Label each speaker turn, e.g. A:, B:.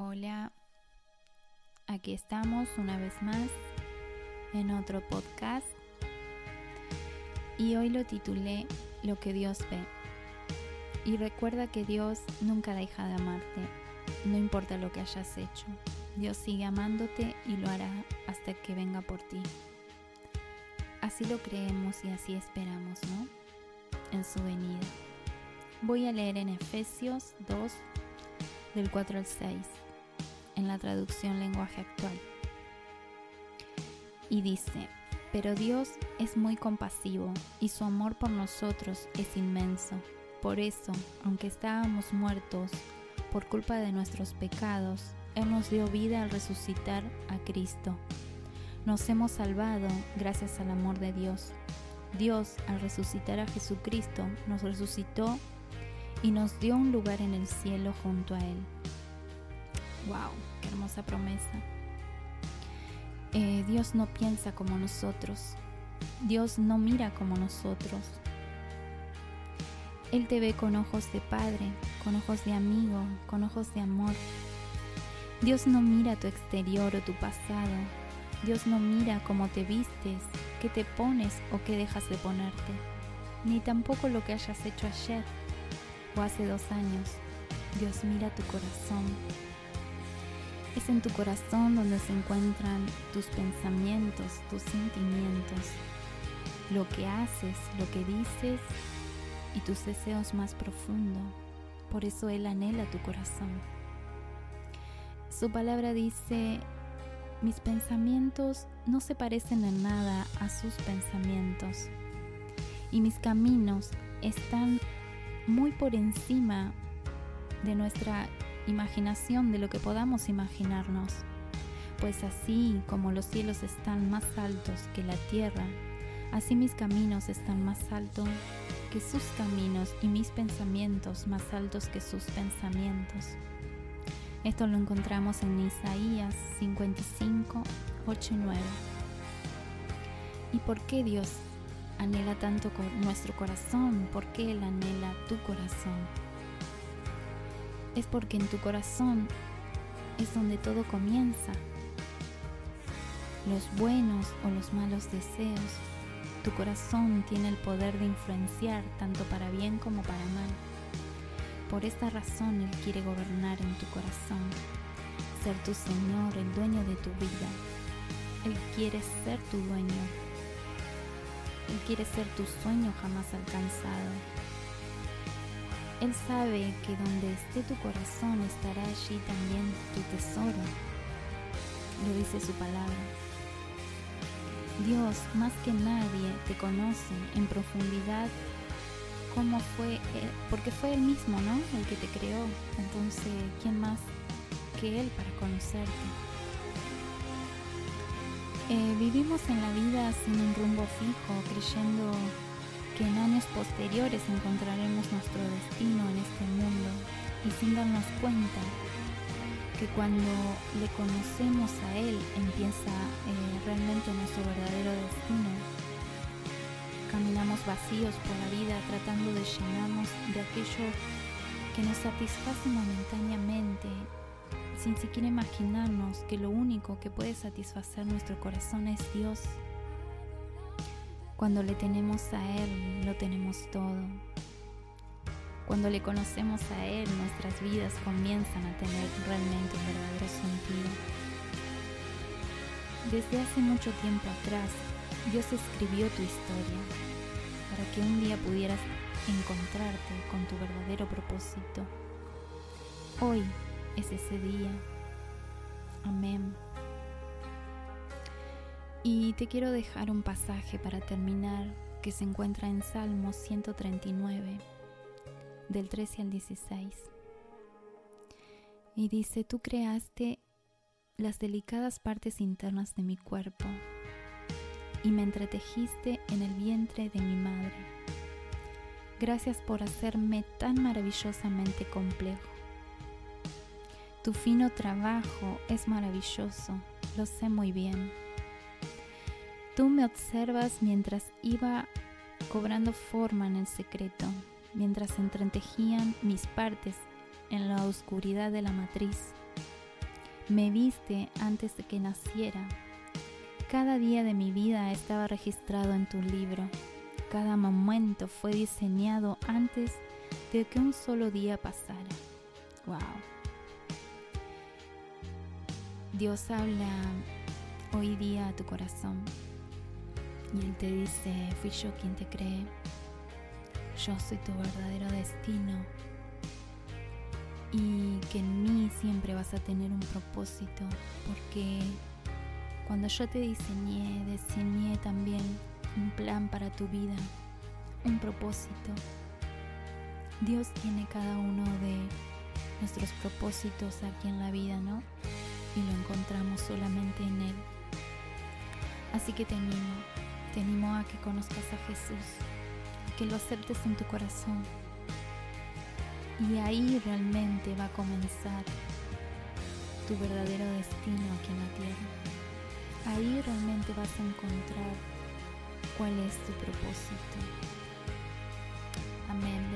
A: Hola, aquí estamos una vez más en otro podcast y hoy lo titulé Lo que Dios ve. Y recuerda que Dios nunca deja de amarte, no importa lo que hayas hecho. Dios sigue amándote y lo hará hasta que venga por ti. Así lo creemos y así esperamos, ¿no? En su venida. Voy a leer en Efesios 2, del 4 al 6 en la traducción lenguaje actual. Y dice, pero Dios es muy compasivo y su amor por nosotros es inmenso. Por eso, aunque estábamos muertos por culpa de nuestros pecados, Él nos dio vida al resucitar a Cristo. Nos hemos salvado gracias al amor de Dios. Dios, al resucitar a Jesucristo, nos resucitó y nos dio un lugar en el cielo junto a Él. ¡Wow! ¡Qué hermosa promesa! Eh, Dios no piensa como nosotros. Dios no mira como nosotros. Él te ve con ojos de padre, con ojos de amigo, con ojos de amor. Dios no mira tu exterior o tu pasado. Dios no mira cómo te vistes, qué te pones o qué dejas de ponerte, ni tampoco lo que hayas hecho ayer o hace dos años. Dios mira tu corazón. Es en tu corazón donde se encuentran tus pensamientos, tus sentimientos, lo que haces, lo que dices y tus deseos más profundos. Por eso Él anhela tu corazón. Su palabra dice, mis pensamientos no se parecen en nada a sus pensamientos y mis caminos están muy por encima de nuestra imaginación, de lo que podamos imaginarnos. Pues así como los cielos están más altos que la tierra, así mis caminos están más altos que sus caminos y mis pensamientos más altos que sus pensamientos. Esto lo encontramos en Isaías 55, 8 y 9. ¿Y por qué Dios anhela tanto nuestro corazón? ¿Por qué Él anhela tu corazón? Es porque en tu corazón es donde todo comienza. Los buenos o los malos deseos. Tu corazón tiene el poder de influenciar tanto para bien como para mal. Por esta razón Él quiere gobernar en tu corazón, ser tu Señor, el dueño de tu vida. Él quiere ser tu dueño. Él quiere ser tu sueño jamás alcanzado. Él sabe que donde esté tu corazón estará allí también tu tesoro. Lo dice su palabra. Dios más que nadie te conoce en profundidad cómo fue, porque fue Él mismo, ¿no? El que te creó. Entonces, ¿quién más que Él para conocerte? Eh, vivimos en la vida sin un rumbo fijo, creyendo que en años posteriores encontraremos nuestro destino en este mundo y sin darnos cuenta que cuando le conocemos a Él empieza eh, realmente nuestro verdadero destino Caminamos vacíos por la vida tratando de llenarnos de aquello que nos satisface momentáneamente, sin siquiera imaginarnos que lo único que puede satisfacer nuestro corazón es Dios. Cuando le tenemos a Él, lo tenemos todo. Cuando le conocemos a Él, nuestras vidas comienzan a tener realmente un verdadero sentido. Desde hace mucho tiempo atrás, Dios escribió tu historia para que un día pudieras encontrarte con tu verdadero propósito. Hoy es ese día. Amén. Y te quiero dejar un pasaje para terminar que se encuentra en Salmo 139, del 13 al 16. Y dice, tú creaste las delicadas partes internas de mi cuerpo y me entretejiste en el vientre de mi madre. Gracias por hacerme tan maravillosamente complejo. Tu fino trabajo es maravilloso, lo sé muy bien. Tú me observas mientras iba cobrando forma en el secreto, mientras entretejían mis partes en la oscuridad de la matriz. Me viste antes de que naciera. Cada día de mi vida estaba registrado en tu libro. Cada momento fue diseñado antes de que un solo día pasara. Wow. Dios habla hoy día a tu corazón y Él te dice, fui yo quien te cree, yo soy tu verdadero destino y que en mí siempre vas a tener un propósito porque cuando yo te diseñé, diseñé también un plan para tu vida, un propósito. Dios tiene cada uno de nuestros propósitos aquí en la vida, ¿no? Y lo encontramos solamente en Él. Así que te animo, te animo a que conozcas a Jesús, que lo aceptes en tu corazón. Y ahí realmente va a comenzar tu verdadero destino aquí en la tierra. Ahí realmente vas a encontrar cuál es tu propósito. Amén.